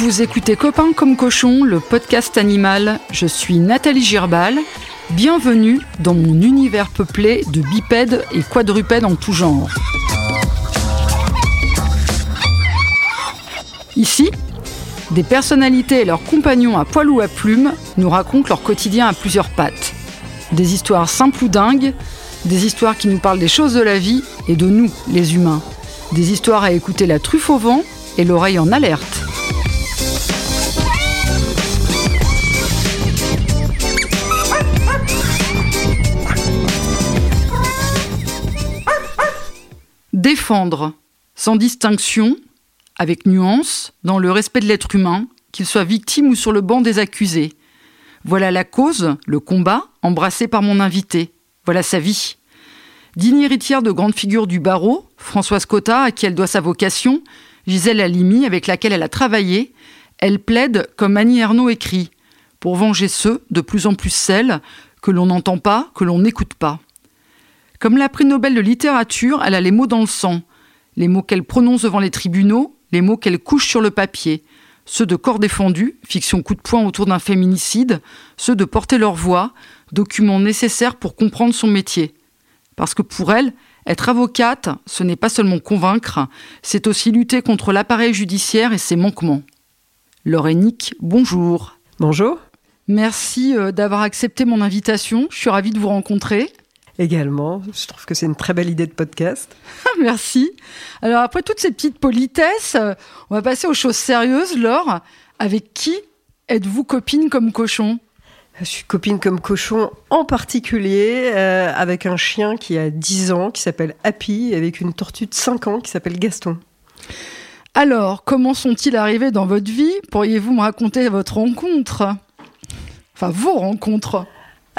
vous écoutez Copains comme cochon, le podcast animal. Je suis Nathalie Girbal. Bienvenue dans mon univers peuplé de bipèdes et quadrupèdes en tout genre. Ici, des personnalités et leurs compagnons à poil ou à plumes nous racontent leur quotidien à plusieurs pattes. Des histoires simples ou dingues, des histoires qui nous parlent des choses de la vie et de nous, les humains. Des histoires à écouter la truffe au vent et l'oreille en alerte. Défendre, sans distinction, avec nuance, dans le respect de l'être humain, qu'il soit victime ou sur le banc des accusés. Voilà la cause, le combat, embrassé par mon invité. Voilà sa vie. Digne héritière de grandes figures du barreau, Françoise Cotta, à qui elle doit sa vocation, Gisèle Halimi, avec laquelle elle a travaillé, elle plaide, comme Annie Ernaux écrit, pour venger ceux, de plus en plus celles, que l'on n'entend pas, que l'on n'écoute pas. Comme la prix Nobel de littérature, elle a les mots dans le sang, les mots qu'elle prononce devant les tribunaux, les mots qu'elle couche sur le papier, ceux de corps défendu, fiction coup de poing autour d'un féminicide, ceux de porter leur voix, documents nécessaires pour comprendre son métier. Parce que pour elle, être avocate, ce n'est pas seulement convaincre, c'est aussi lutter contre l'appareil judiciaire et ses manquements. Laurénique, bonjour. Bonjour. Merci euh, d'avoir accepté mon invitation. Je suis ravie de vous rencontrer. Également, je trouve que c'est une très belle idée de podcast. Merci. Alors après toutes ces petites politesses, euh, on va passer aux choses sérieuses. Laure, avec qui êtes-vous copine comme cochon? Je suis copine comme cochon en particulier euh, avec un chien qui a 10 ans qui s'appelle Happy et avec une tortue de 5 ans qui s'appelle Gaston. Alors, comment sont-ils arrivés dans votre vie? Pourriez-vous me raconter votre rencontre? Enfin, vos rencontres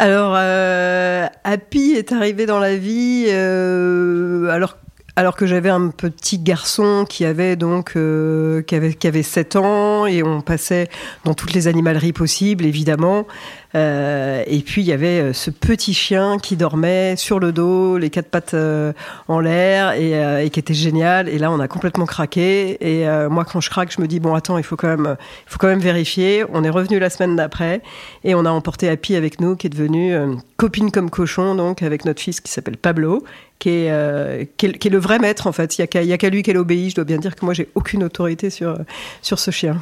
alors, euh, Happy est arrivé dans la vie euh, alors alors que j'avais un petit garçon qui avait donc euh, qui, avait, qui avait 7 ans et on passait dans toutes les animaleries possibles évidemment euh, et puis il y avait euh, ce petit chien qui dormait sur le dos les quatre pattes euh, en l'air et, qui était génial et là on a complètement craqué et moi quand je craque je me dis bon attends il faut quand même il faut quand même vérifier on est revenu la semaine d'après et on a emporté Happy avec nous qui est devenu copine comme cochon donc avec notre fils qui s'appelle Pablo qui est, qui, est, qui est, le vrai maître en fait. Il n'y a qu'à lui qu'elle obéit. Je dois bien dire que moi j'ai aucune autorité sur, sur ce chien.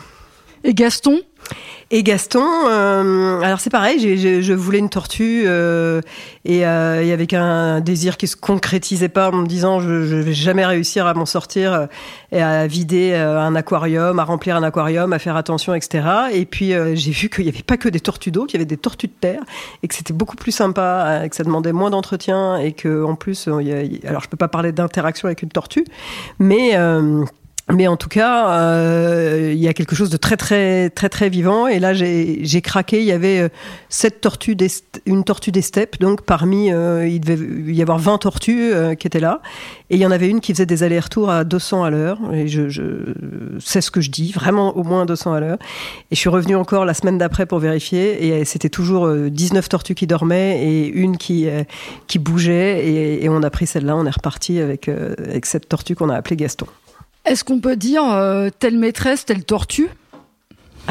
Et Gaston? Et Gaston, euh, alors c'est pareil, je voulais une tortue euh, et, euh, et, avec un désir qui se concrétisait pas en me disant je, je vais jamais réussir à m'en sortir et à vider un aquarium, à remplir un aquarium, à faire attention, etc. Et puis j'ai vu qu'il y avait pas que des tortues d'eau, qu'il y avait des tortues de terre et que c'était beaucoup plus sympa, que ça demandait moins d'entretien et que en plus, alors je peux pas parler d'interaction avec une tortue, mais mais en tout cas, euh, il y a quelque chose de très très très très vivant. Et là, j'ai craqué. Il y avait euh, sept tortues, des, une tortue des steppes. Donc parmi, euh, il devait y avoir 20 tortues euh, qui étaient là. Et il y en avait une qui faisait des allers-retours à 200 à l'heure. Et je, je sais ce que je dis, vraiment au moins 200 à l'heure. Et je suis revenue encore la semaine d'après pour vérifier. Et c'était toujours 19 tortues qui dormaient et une qui qui bougeait. Et, et on a pris celle-là. On est reparti avec avec cette tortue qu'on a appelée Gaston. Est-ce qu'on peut dire euh, telle maîtresse, telle tortue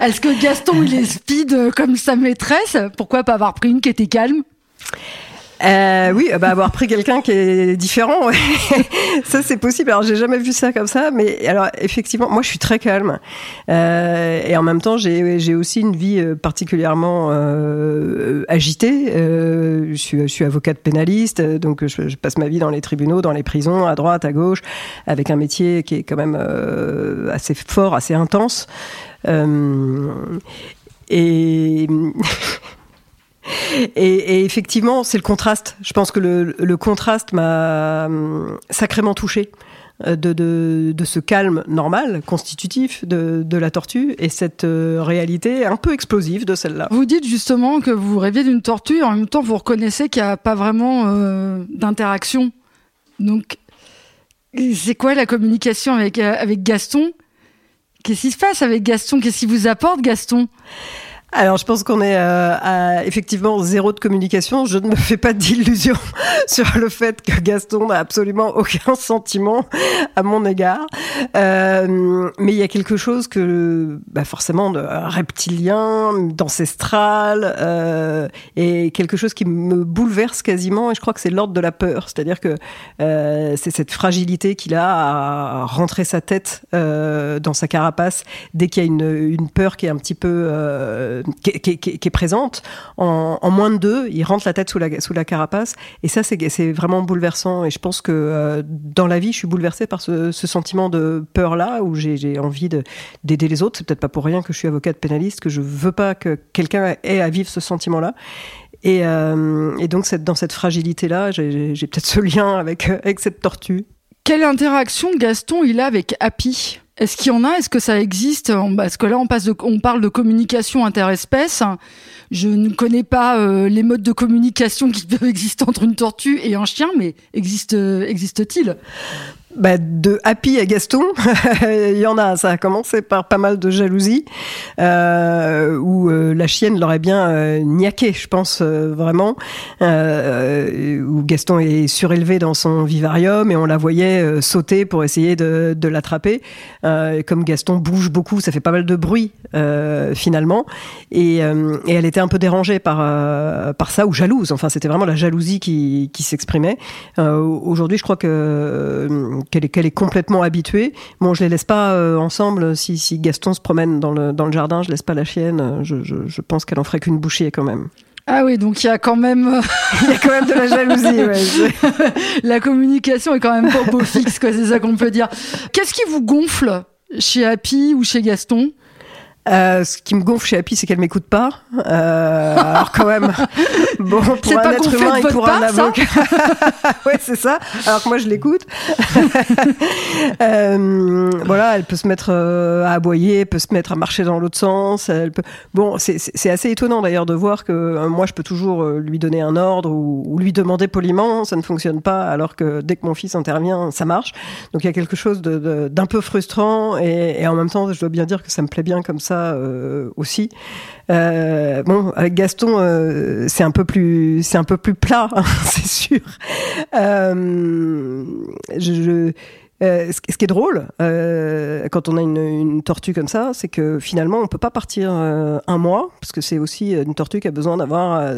Est-ce que Gaston il est speed comme sa maîtresse? Pourquoi pas avoir pris une qui était calme? Euh, oui, bah avoir pris quelqu'un qui est différent, ça c'est possible. Alors j'ai jamais vu ça comme ça, mais alors effectivement, moi je suis très calme euh, et en même temps j'ai aussi une vie euh, particulièrement euh, agitée. Euh, je suis je suis avocate pénaliste, donc je, je, passe ma vie dans les tribunaux, dans les prisons, à droite, à gauche, avec un métier qui est quand même euh, assez fort, assez intense. et et, effectivement, c'est le contraste. Je pense que le, contraste m'a hum, sacrément touché euh, de, ce calme normal, constitutif de, la tortue, et cette euh, réalité un peu explosive de celle-là. Vous dites justement que vous rêviez d'une tortue, en même temps vous reconnaissez qu'il n'y a pas vraiment euh, d'interaction. Donc, c'est quoi la communication avec, avec Gaston? Qu'est-ce qui se passe avec Gaston? Qu'est-ce qui vous apporte Gaston? Alors, je pense qu'on est euh, à effectivement zéro de communication. Je ne me fais pas d'illusions sur le fait que Gaston n'a absolument aucun sentiment à mon égard. Euh, mais il y a quelque chose que, bah forcément, de reptilien, d'ancestral, euh, et quelque chose qui me bouleverse quasiment. Et je crois que c'est l'ordre de la peur. C'est-à-dire que euh, c'est cette fragilité qu'il a à rentrer sa tête euh, dans sa carapace dès qu'il y a une, une, peur qui est un petit peu euh, qui, est présente. En, moins de deux, il rentre la tête sous la, sous la carapace. Et ça, c'est vraiment bouleversant. Et je pense que euh, dans la vie, je suis bouleversée par ce, sentiment de peur-là, où j'ai envie d'aider les autres. C'est peut-être pas pour rien que je suis avocate pénaliste, que je veux pas que quelqu'un ait à vivre ce sentiment-là. Et, euh, et, donc, dans cette fragilité-là, j'ai peut-être ce lien avec, avec cette tortue. Quelle interaction Gaston il a avec Happy? Est-ce qu'il y en a? Est-ce que ça existe? Parce que là, on, parle de communication interespèce. Je ne connais pas euh, les modes de communication qui peuvent exister entre une tortue et un chien, mais existe, existe-t-il? Bah, de Happy à Gaston, il y en a. Ça a commencé par pas mal de jalousie, euh, où euh, la chienne l'aurait bien euh, niaqué, je pense euh, vraiment. Où Gaston est surélevé dans son vivarium et on la voyait sauter pour essayer de, l'attraper. comme Gaston bouge beaucoup, ça fait pas mal de bruit finalement. Et, elle était un peu dérangée par ça ou jalouse. Enfin, c'était vraiment la jalousie qui s'exprimait. Aujourd'hui, je crois que qu'elle est, qu'elle est complètement habituée. Bon, je les laisse pas euh, ensemble. Si, si, Gaston se promène dans le, dans le jardin, je laisse pas la chienne. Je, je, je pense qu'elle en ferait qu'une bouchée quand même. Ah oui, donc il y a quand même, euh, il y a quand même de la jalousie. Ouais. la communication est quand même pas beau fixe, quoi. C'est ça qu'on peut dire. Qu'est-ce qui vous gonfle chez Happy ou chez Gaston? Euh, ce qui me gonfle chez Happy, c'est qu'elle m'écoute pas. Euh, alors quand même, bon, pour un être humain et pour un avocat, ouais, c'est ça. Alors que moi, je l'écoute. euh, voilà, elle peut se mettre à aboyer, elle peut se mettre à marcher dans l'autre sens. Elle peut... Bon, c'est assez étonnant d'ailleurs de voir que moi, je peux toujours lui donner un ordre ou, ou, lui demander poliment, ça ne fonctionne pas, alors que dès que mon fils intervient, ça marche. Donc il y a quelque chose d'un peu frustrant et, et en même temps, je dois bien dire que ça me plaît bien comme ça euh, aussi. Euh, bon, avec Gaston, euh, c'est un peu plus, c'est un peu plus plat, hein, c'est sûr. ce, qui est drôle, quand on a une, tortue comme ça, c'est que finalement, on peut pas partir un mois, parce que c'est aussi une tortue qui a besoin d'avoir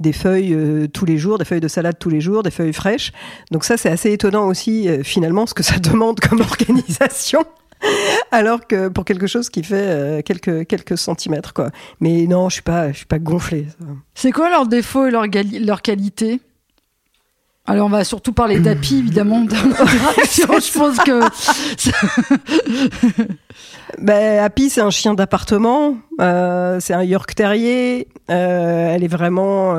des feuilles tous les jours, des feuilles de salade tous les jours, des feuilles fraîches. Donc ça, c'est assez étonnant aussi, finalement, ce que ça demande comme organisation. Alors que pour quelque chose qui fait euh, quelques, quelques centimètres, quoi. Mais non, je suis pas, je suis pas gonflé. C'est quoi leurs défauts et leurs leur qualités alors on va surtout parler d'Api évidemment. je pense que. ben, Happy c'est un chien d'appartement, euh, c'est un York Terrier. Euh, elle est vraiment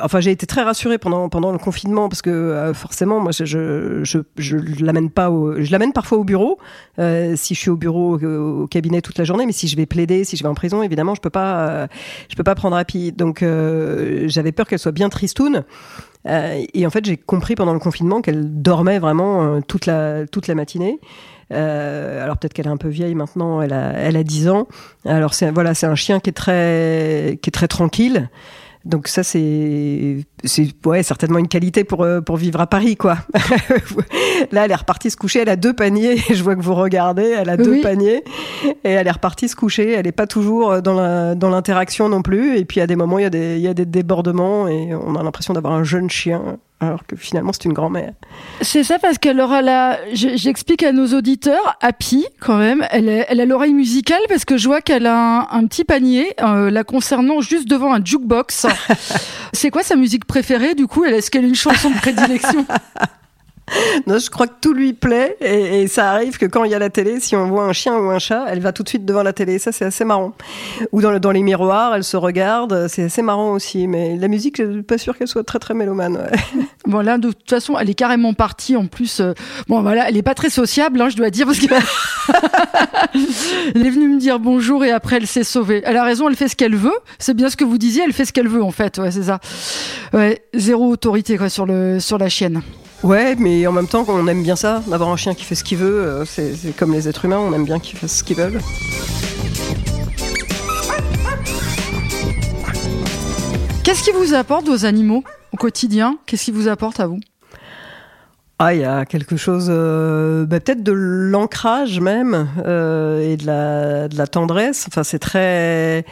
enfin, j'ai été très rassurée pendant pendant le confinement parce que euh, forcément, moi, je je, je, je l'amène pas, je l'amène parfois au bureau euh, si je suis au bureau au, cabinet toute la journée, mais si je vais plaider, si je vais en prison, évidemment, je peux pas, euh, je peux pas prendre Happy. Donc, j'avais peur qu'elle soit bien tristoune. et en fait, j'ai compris pendant le confinement qu'elle dormait vraiment toute la toute la matinée. Alors peut-être qu'elle est un peu vieille maintenant, elle a, elle a 10 ans. Alors c'est voilà, c'est un chien qui est très, qui est très tranquille. Donc ça, c'est c'est ouais, certainement une qualité pour, euh, pour vivre à Paris, quoi. Là, elle est repartie se coucher, elle a deux paniers, je vois que vous regardez, elle a deux paniers, et elle est repartie se coucher, elle n'est pas toujours euh, dans l'interaction dans non plus, et puis à des moments, il y, a des, il y a des débordements, et on a l'impression d'avoir un jeune chien alors que finalement c'est une grand-mère. C'est ça parce qu'elle aura la. J'explique à nos auditeurs, Happy quand même, elle, elle a l'oreille musicale parce que je vois qu'elle a un, petit panier euh, la concernant juste devant un jukebox. c'est quoi sa musique préférée du coup? Est-ce qu'elle a une chanson de prédilection? non, je crois que tout lui plaît et, ça arrive que quand il y a la télé, si on voit un chien ou un chat, elle va tout de suite devant la télé. Ça, c'est assez marrant. Ou dans, dans les miroirs, elle se regarde. C'est assez marrant aussi. Mais la musique, je suis pas sûre qu'elle soit très très mélomane. bon là, de toute façon, elle est carrément partie. En plus, euh, bon voilà, elle est pas très sociable, hein, je dois dire, parce que elle est venue me dire bonjour et après elle s'est sauvée. Elle a raison, elle fait ce qu'elle veut. C'est bien ce que vous disiez, elle fait ce qu'elle veut en fait. Ouais, c'est ça. Ouais, zéro autorité quoi sur le sur la chienne. Ouais, mais en même temps, on aime bien ça, d'avoir un chien qui fait ce qu'il veut. Euh, c'est, comme les êtres humains, on aime bien qu'ils fassent ce qu'ils veulent. Qu'est-ce qui vous apporte vos animaux au quotidien? Qu'est-ce qui vous apporte à vous? Ah, il y a quelque chose, euh, bah, peut-être de l'ancrage même euh, et de la, de la, tendresse. Enfin, c'est très,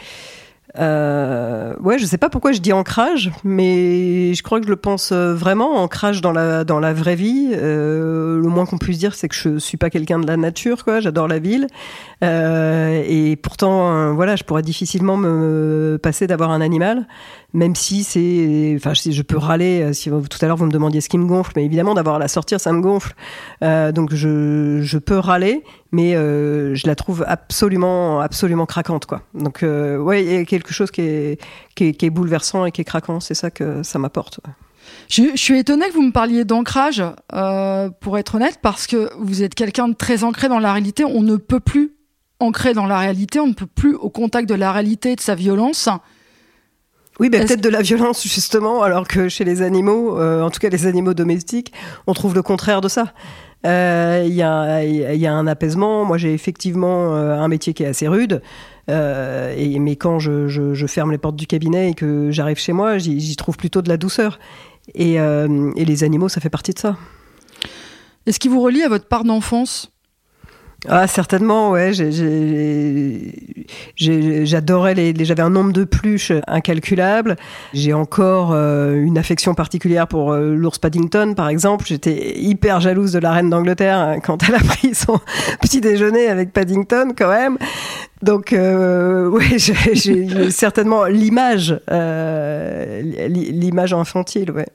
euh, ouais, je sais pas pourquoi je dis ancrage, mais je crois que je le pense euh, vraiment ancrage dans la dans la vraie vie. Euh, le moins qu'on puisse dire, c'est que je suis pas quelqu'un de la nature, quoi. J'adore la ville, euh, et pourtant, voilà, je pourrais difficilement me passer d'avoir un animal même si c'est, enfin, je peux râler. Si tout à l'heure vous me demandiez ce qui me gonfle, mais évidemment d'avoir à la sortir, ça me gonfle. Donc je, je peux râler, mais euh, je la trouve absolument, absolument craquante, quoi. Donc euh, ouais, il y a quelque chose qui est, qui est, qui est bouleversant et qui est craquant. C'est ça que ça m'apporte. Je, je, suis étonnée que vous me parliez d'ancrage, euh, pour être honnête, parce que vous êtes quelqu'un de très ancré dans la réalité. On ne peut plus ancrer dans la réalité, on ne peut plus au contact de la réalité et de sa violence. Oui, ben, peut-être de la violence justement, alors que chez les animaux, euh, en tout cas les animaux domestiques, on trouve le contraire de ça. Il euh, y, a, y, a, un apaisement. Moi, j'ai effectivement euh, un métier qui est assez rude. Euh, mais quand je, ferme les portes du cabinet et que j'arrive chez moi, j'y trouve plutôt de la douceur. Et, et les animaux, ça fait partie de ça. Est-ce qui vous relie à votre part d'enfance? Ah certainement ouais j'adorais les, j'avais un nombre de pluches incalculable. J'ai encore euh, une affection particulière pour euh, l'ours Paddington par exemple. J'étais hyper jalouse de la reine d'Angleterre hein, quand elle a pris son petit déjeuner avec Paddington quand même. Donc euh, oui j'ai certainement l'image l'image infantile ouais.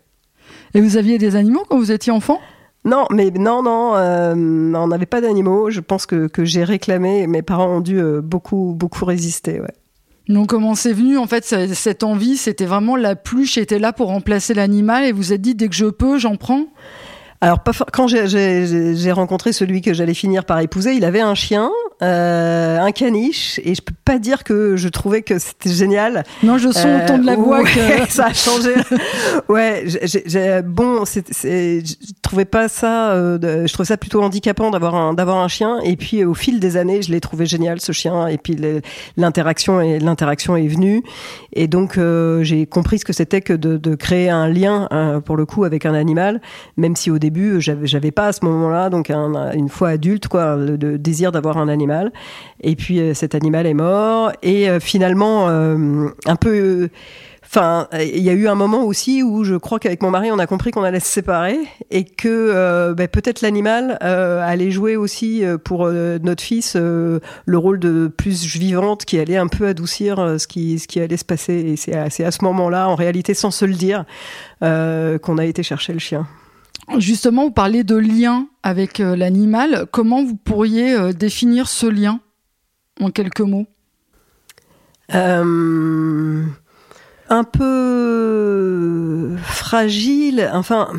Et vous aviez des animaux quand vous étiez enfant? Non, mais non, non, euh, on n'avait pas d'animaux. Je pense que, j'ai réclamé. Mes parents ont dû euh, beaucoup, beaucoup résister. Donc comment c'est venu en fait cette envie? C'était vraiment la pluche était là pour remplacer l'animal et vous êtes dit dès que je peux, j'en prends? Alors, pas quand j'ai rencontré celui que j'allais finir par épouser, il avait un chien, euh, un caniche, et je peux pas dire que je trouvais que c'était génial. Non, je sens au ton de la voix ouais, que ça a changé. ouais, j'ai bon, je trouvais pas ça, euh, je trouvais ça plutôt handicapant d'avoir un d'avoir un chien. Et puis au fil des années, je l'ai trouvé génial ce chien. Et puis l'interaction et l'interaction est venue. Et donc euh, j'ai compris ce que c'était que de, de, créer un lien euh, pour le coup avec un animal, même si au début, j'avais pas à ce moment-là, donc un, une fois adulte, quoi, le, désir d'avoir un animal. Et puis euh, cet animal est mort. Et euh, finalement, euh, un peu. Enfin, il y a eu un moment aussi où je crois qu'avec mon mari, on a compris qu'on allait se séparer et que bah, peut-être l'animal allait jouer aussi pour notre fils le rôle de plus vivante qui allait un peu adoucir ce qui allait se passer. Et c'est à, ce moment-là, en réalité, sans se le dire, qu'on a été chercher le chien. Justement, vous parlez de lien avec l'animal. Comment vous pourriez définir ce lien en quelques mots? Euh, Un peu fragile. Enfin,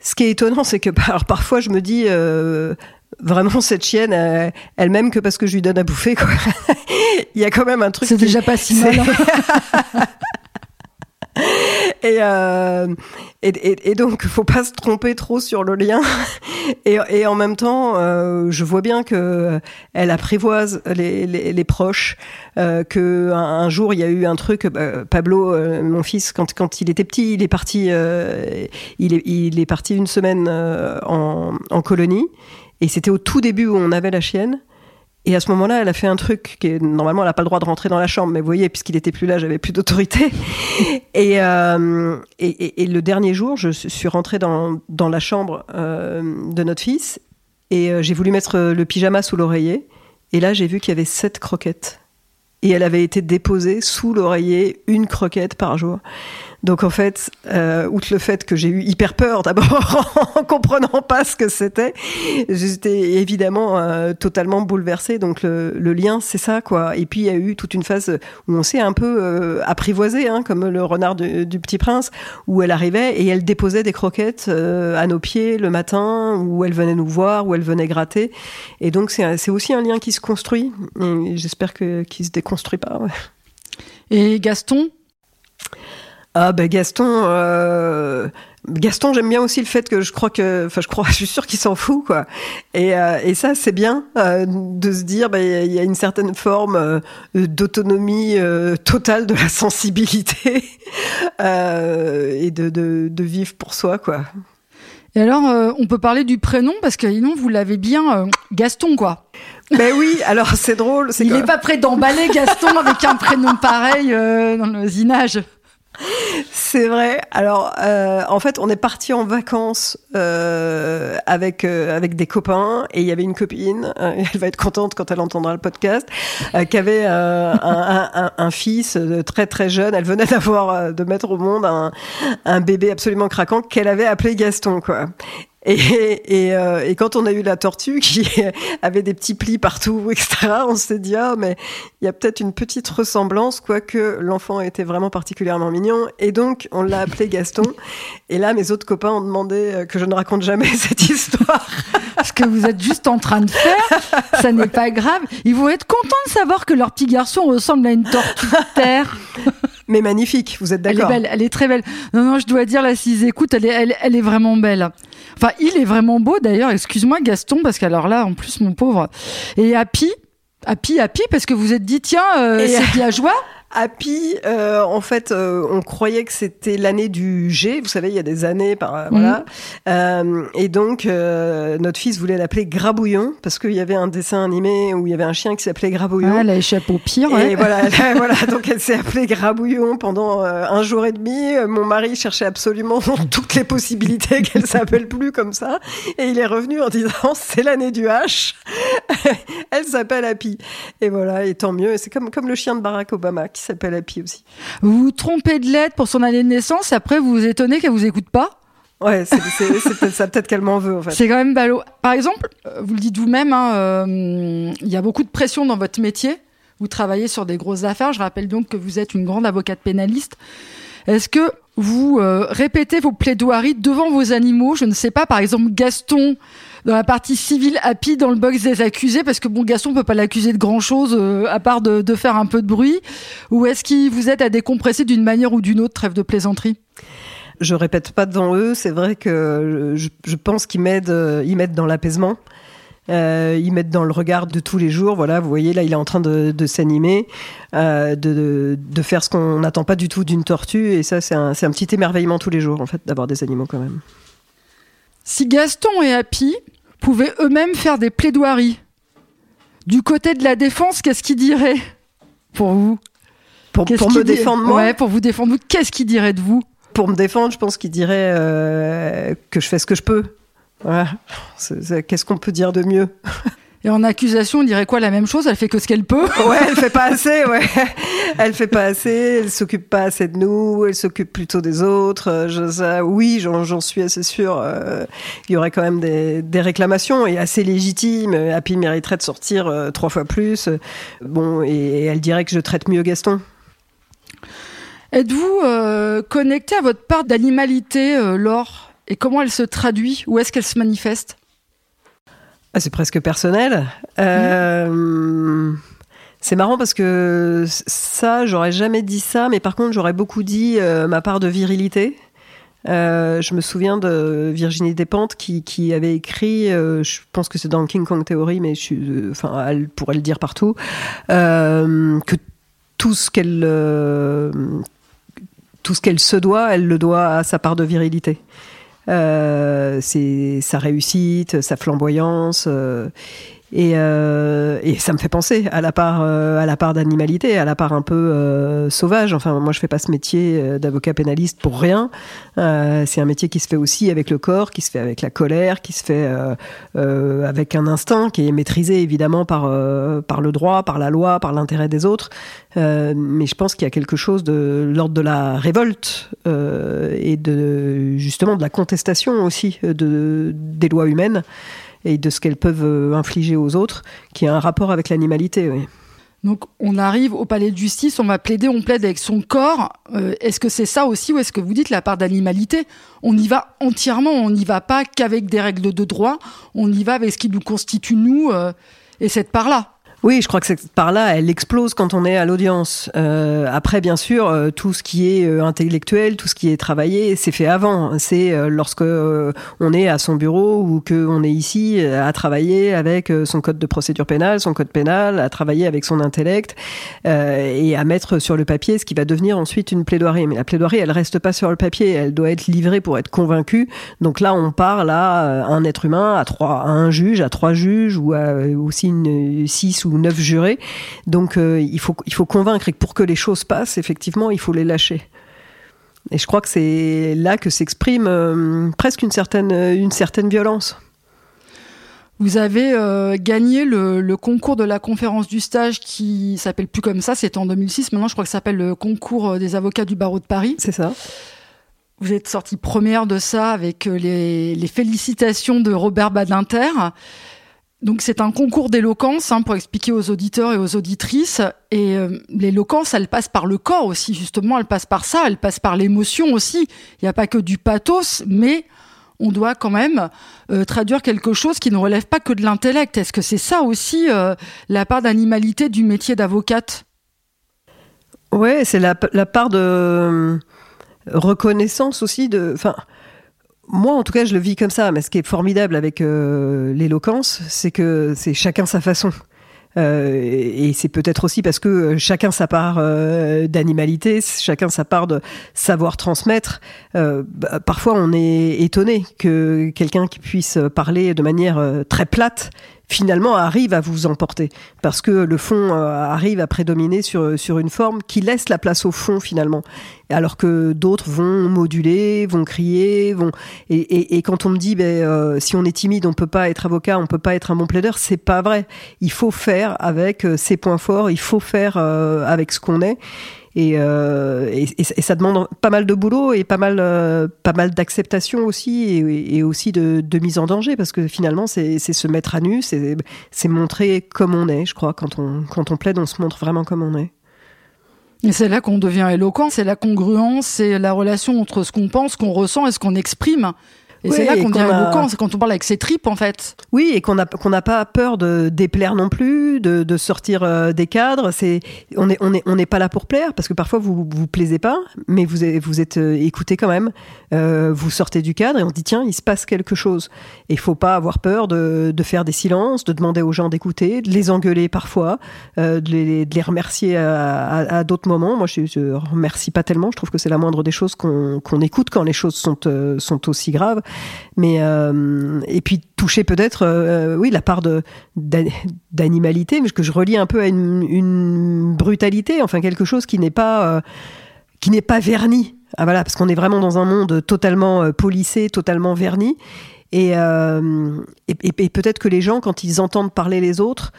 ce qui est étonnant, c'est que alors, parfois je me dis. Euh, vraiment cette chienne euh, elle m'aime que parce que je lui donne à bouffer quoi. il y a quand même un truc c'est déjà pas si mal et, euh, et, et, donc, faut pas se tromper trop sur le lien. Et, et en même temps, euh, je vois bien que elle apprivoise les, les, proches. Euh, que un, jour, il y a eu un truc. Euh, Pablo, euh, mon fils, quand quand il était petit, il est parti. Euh, il est il est parti une semaine en, en colonie. Et c'était au tout début où on avait la chienne. Et à ce moment-là, elle a fait un truc qui est normalement elle n'a pas le droit de rentrer dans la chambre, mais vous voyez, puisqu'il était plus là, j'avais plus d'autorité. et, euh, et, et, et, le dernier jour, je suis rentrée dans, dans la chambre euh, de notre fils et euh, j'ai voulu mettre le pyjama sous l'oreiller. Et là, j'ai vu qu'il y avait sept croquettes. Et elle avait été déposée sous l'oreiller une croquette par jour. Donc en fait, euh, outre le fait que j'ai eu hyper peur d'abord en comprenant pas ce que c'était, j'étais évidemment euh, totalement bouleversée. Donc le, le lien, c'est ça quoi. Et puis il y a eu toute une phase où on s'est un peu euh, apprivoisé, hein, comme le renard du, du, Petit Prince, où elle arrivait et elle déposait des croquettes euh, à nos pieds le matin, où elle venait nous voir, où elle venait gratter. Et donc c'est aussi un lien qui se construit. J'espère que qui se déconstruit pas. Ouais. Et Gaston, Ah ben Gaston, euh, Gaston, j'aime bien aussi le fait que je crois que, enfin je crois, je suis sûre qu'il s'en fout quoi. Et, euh, et ça c'est bien euh, de se dire, bah, il y a une certaine forme d'autonomie totale de la sensibilité et de, de, de, vivre pour soi quoi. Et alors, on peut parler du prénom parce que sinon vous l'avez bien Gaston quoi. Ben oui, alors c'est drôle. Il n'est pas prêt d'emballer Gaston avec un prénom pareil dans le zinage. C'est vrai. Alors, euh, en fait, on est parti en vacances euh, avec euh, avec des copains et il y avait une copine. Elle va être contente quand elle entendra le podcast, qui avait un, un, un, fils très très jeune. Elle venait d'avoir de mettre au monde un, un bébé absolument craquant qu'elle avait appelé Gaston, quoi. Et, et, euh, et, quand on a eu la tortue qui avait des petits plis partout, etc., on s'est dit, ah, mais il y a peut-être une petite ressemblance, quoique l'enfant était vraiment particulièrement mignon. Et donc, on l'a appelé Gaston. Et là, mes autres copains ont demandé euh, que je ne raconte jamais cette histoire. Ce que vous êtes juste en train de faire, ça n'est pas grave. Ils vont être contents de savoir que leur petit garçon ressemble à une tortue de terre. Mais magnifique, vous êtes d'accord Elle est belle, elle est très belle. Non, non, je dois dire, là, s'ils écoutent, elle est, elle, elle est vraiment belle. Enfin, il est vraiment beau d'ailleurs. Excuse-moi, Gaston, parce qu'alors là, en plus, mon pauvre. Et Happy, Happy, Happy, parce que vous êtes dit, tiens, euh, c'est bien joie. Happy, euh, en fait, euh, on croyait que c'était l'année du G. Vous savez, il y a des années, par mhm. voilà. Euh, et donc, notre fils voulait l'appeler Grabouillon parce qu'il y avait un dessin animé où il y avait un chien qui s'appelait Grabouillon. Ah, elle a échappé au pire. Ouais. Et voilà, voilà. Donc, elle s'est appelée Grabouillon pendant un jour et demi. Mon mari cherchait absolument toutes les possibilités qu'elle s'appelle plus comme ça, et il est revenu en disant c'est l'année du H. elle s'appelle Happy. Et voilà, et tant mieux. C'est comme comme le chien de Barack Obama qui s'appelle Happy aussi. Vous vous trompez de lettre pour son année de naissance, après vous vous étonnez qu'elle vous écoute pas Ouais, c'est peut-être ça, peut-être qu'elle m'en veut en fait. C'est quand même ballot. Par exemple, euh, vous le dites vous-même, hein, euh, il y a beaucoup de pression dans votre métier. Vous travaillez sur des grosses affaires. Je rappelle donc que vous êtes une grande avocate pénaliste. Est-ce que vous euh, répétez vos plaidoiries devant vos animaux? Je ne sais pas, par exemple, Gaston dans la partie civile happy dans le box des accusés parce que bon Gaston peut pas l'accuser de grand chose euh, à part de, faire un peu de bruit. Ou est-ce qu'il vous aide à décompresser d'une manière ou d'une autre trêve de plaisanterie? Je répète pas devant eux. C'est vrai que je, je pense qu'ils m'aident euh, ils m'aident dans l'apaisement euh, ils mettent dans le regard de tous les jours. Voilà, vous voyez, là, il est en train de, de s'animer, euh, de, de, faire ce qu'on n'attend pas du tout d'une tortue. Et ça, c'est un, un, petit émerveillement tous les jours, en fait, d'avoir des animaux quand même. Si Gaston et Happy pouvaient eux-mêmes faire des plaidoiries. Du côté de la défense, qu'est-ce qu'ils diraient pour vous? Pour, pour me défendre moi? Ouais, pour vous défendre. Qu'est-ce qu'ils diraient de vous? Pour me défendre, je pense qu'ils diraient euh, que je fais ce que je peux. Voilà. Qu'est-ce qu'on peut dire de mieux? Et en accusation, on dirait quoi la même chose? Elle fait que ce qu'elle peut? Ouais, elle fait pas assez, ouais. Elle fait pas assez, elle s'occupe pas assez de nous, elle s'occupe plutôt des autres. Euh, je, ça, oui, j'en suis assez sûr. Euh, il y aurait quand même des, des, réclamations et assez légitimes. Happy mériterait de sortir euh, trois fois plus. Bon, et, et, elle dirait que je traite mieux Gaston. Êtes-vous euh, connecté à votre part d'animalité, Laure? Et comment elle se traduit Où est-ce qu'elle se manifeste? Ah, c'est presque personnel. Euh. C'est marrant parce que ça, j'aurais jamais dit ça, mais par contre, j'aurais beaucoup dit euh, ma part de virilité. Euh, je me souviens de Virginie Despentes qui, qui avait écrit, je pense que c'est dans King Kong Theory, mais enfin, elle pourrait le dire partout, que tout ce qu'elle tout ce qu'elle se doit, elle le doit à sa part de virilité. Euh, c'est sa réussite, sa flamboyance. Euh, et, euh, et, ça me fait penser à la part, euh, à la part d'animalité, à la part un peu euh, sauvage. Enfin, moi, je fais pas ce métier d'avocat pénaliste pour rien. c'est un métier qui se fait aussi avec le corps, qui se fait avec la colère, qui se fait avec un instinct qui est maîtrisé évidemment par par le droit, par la loi, par l'intérêt des autres. mais je pense qu'il y a quelque chose de l'ordre de la révolte et de justement de la contestation aussi de des lois humaines et de ce qu'elles peuvent euh, infliger aux autres, qui a un rapport avec l'animalité. Donc on arrive au palais de justice, on va plaider, on plaide avec son corps. Euh, est-ce que c'est ça aussi ou est-ce que vous dites la part d'animalité? On y va entièrement, on n'y va pas qu'avec des règles de droit, on y va avec ce qui nous constitue nous euh, et cette part-là. Oui, je crois que cette part-là, elle explose quand on est à l'audience. Euh, après, bien sûr, euh, tout ce qui est euh, intellectuel, tout ce qui est travaillé, c'est fait avant. C'est lorsque on est à son bureau ou qu'on est ici à travailler avec son code de procédure pénale, son code pénal, à travailler avec son intellect et à mettre sur le papier ce qui va devenir ensuite une plaidoirie. Mais la plaidoirie, elle reste pas sur le papier, elle doit être livrée pour être convaincue. Donc là, on parle à un être humain, à trois, un juge, à trois juges ou à aussi une six ou neuf jurés. Donc euh, il, faut, il faut convaincre et pour que les choses passent, effectivement, il faut les lâcher. Et je crois que c'est là que s'exprime euh, presque une certaine, une certaine violence. Vous avez euh, gagné le, concours de la conférence du stage qui s'appelle plus comme ça, c'était en 2006. Maintenant, je crois que ça s'appelle le concours des avocats du barreau de Paris. C'est ça. Vous êtes sortie première de ça avec les, les félicitations de Robert Badinter. Donc c'est un concours d'éloquence hein, pour expliquer aux auditeurs et aux auditrices. Et euh, l'éloquence, elle passe par le corps aussi, justement, elle passe par ça, elle passe par l'émotion aussi. Il n'y a pas que du pathos, mais on doit quand même euh, traduire quelque chose qui ne relève pas que de l'intellect. Est-ce que c'est ça aussi euh, la part d'animalité du métier d'avocate? Ouais, c'est la, part de reconnaissance aussi de. Moi, en tout cas, je le vis comme ça. Mais ce qui est formidable avec euh, l'éloquence, c'est que c'est chacun sa façon. Euh, et c'est peut-être aussi parce que euh, chacun sa part d'animalité, chacun sa part de savoir transmettre. Bah, parfois, on est étonné que quelqu'un qui puisse parler de manière très plate finalement arrive à vous emporter. Parce que le fond euh, arrive à prédominer sur, sur une forme qui laisse la place au fond finalement. Alors que d'autres vont moduler, vont crier, vont et, et, quand on me dit ben, euh, si on est timide on peut pas être avocat, on peut pas être un bon plaideur, c'est pas vrai. Il faut faire avec euh, ses points forts, il faut faire avec ce qu'on est euh, et, ça demande pas mal de boulot et pas mal, euh, pas mal d'acceptation aussi et, aussi de, de, mise en danger parce que finalement c'est se mettre à nu, c'est montrer comme on est, je crois. Quand on, quand on plaide, on se montre vraiment comme on est. Et c'est là qu'on devient éloquent, c'est la congruence, c'est la relation entre ce qu'on pense, ce qu'on ressent et ce qu'on exprime. Et c'est là qu'on devient éloquent, c'est quand on parle avec ses tripes en fait. Oui, et qu'on n'a qu'on n'a pas peur de déplaire non plus, de, de sortir euh, des cadres. C'est on est on est on n'est pas là pour plaire parce que parfois vous vous plaisez pas, mais vous êtes, vous êtes euh, écouté quand même. Euh, vous sortez du cadre et on dit tiens il se passe quelque chose. Et il faut pas avoir peur de, de faire des silences, de demander aux gens d'écouter, de les engueuler parfois, euh, de, les, de les remercier à, à, à d'autres moments. Moi je, je remercie pas tellement. Je trouve que c'est la moindre des choses qu'on qu'on écoute quand les choses sont sont aussi graves. Mais euh, et puis toucher peut-être, euh, oui, la part de d'animalité, mais que je relie un peu à une, brutalité, enfin quelque chose qui n'est pas euh, qui n'est pas verni. Ah, voilà, parce qu'on est vraiment dans un monde totalement polissé, totalement verni. Et, et peut-être que les gens, quand ils entendent parler les autres,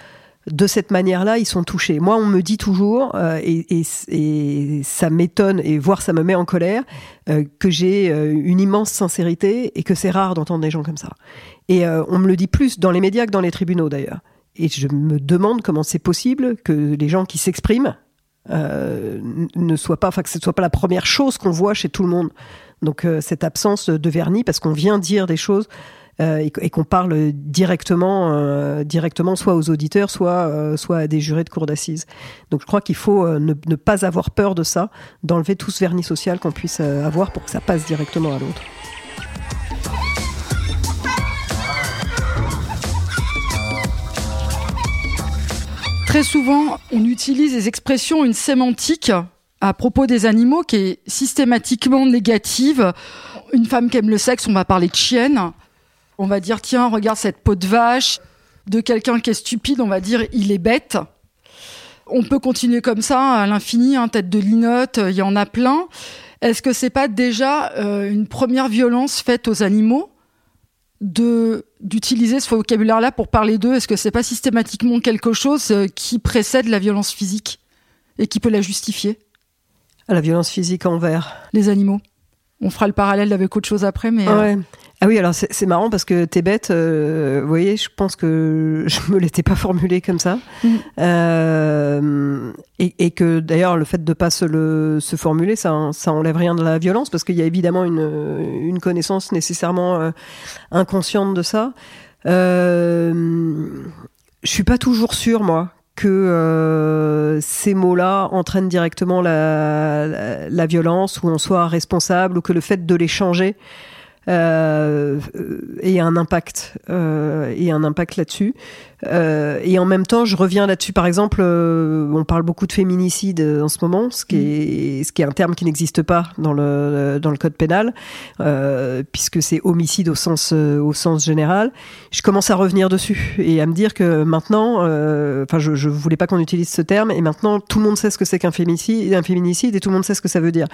de cette manière-là, ils sont touchés. Moi, on me dit toujours, euh, et, ça m'étonne, et voire ça me met en colère, euh, que j'ai euh, une immense sincérité et que c'est rare d'entendre des gens comme ça. Et on me le dit plus dans les médias que dans les tribunaux d'ailleurs. Et je me demande comment c'est possible que les gens qui s'expriment ne soient pas, enfin que ce soit pas la première chose qu'on voit chez tout le monde. Donc cette absence de vernis, parce qu'on vient dire des choses euh, et, qu'on parle directement, euh, directement soit aux auditeurs, soit, euh, soit à des jurés de cour d'assises. Donc je crois qu'il faut ne, ne, pas avoir peur de ça, d'enlever tout ce vernis social qu'on puisse avoir pour que ça passe directement à l'autre. Très souvent, on utilise des expressions, une sémantique à propos des animaux qui est systématiquement négative. Une femme qui aime le sexe, on va parler de chienne. On va dire, tiens, regarde cette peau de vache. De quelqu'un qui est stupide, on va dire, il est bête. On peut continuer comme ça à l'infini, hein, tête de linotte, il y en a plein. Est-ce que c'est pas déjà euh, une première violence faite aux animaux de d'utiliser ce vocabulaire-là pour parler d'eux? Est-ce que c'est pas systématiquement quelque chose euh, qui précède la violence physique et qui peut la justifier? La violence physique envers les animaux. On fera le parallèle avec autre chose après, mais. Euh, ah oui, alors c'est marrant parce que t'es bête, euh, vous voyez, je pense que je me l'étais pas formulé comme ça. Mm. Euh, et, et, que d'ailleurs, le fait de pas se, le, se formuler, ça, ça enlève rien de la violence parce qu'il y a évidemment une, une connaissance nécessairement euh, inconsciente de ça. Je suis pas toujours sûre, moi, que ces mots-là entraînent directement la, la, violence, ou on soit responsable, ou que le fait de les changer et un impact euh, et un impact là-dessus. Euh, et en même temps, je reviens là-dessus. Par exemple, euh, on parle beaucoup de féminicide euh, en ce moment, ce qui est un terme qui n'existe pas dans le code pénal, puisque c'est homicide au sens général. Je commence à revenir dessus et à me dire que maintenant, enfin, je je voulais pas qu'on utilise ce terme, et maintenant tout le monde sait ce que c'est qu'un féminicide, et tout le monde sait ce que ça veut dire.